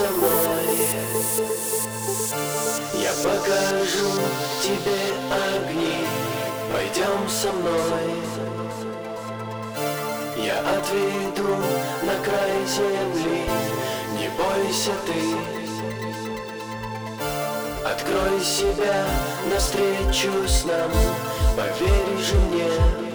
за мной. Я покажу тебе огни. Пойдем со мной. Я отведу на край земли. Не бойся ты. Открой себя навстречу с нам. Поверь же мне.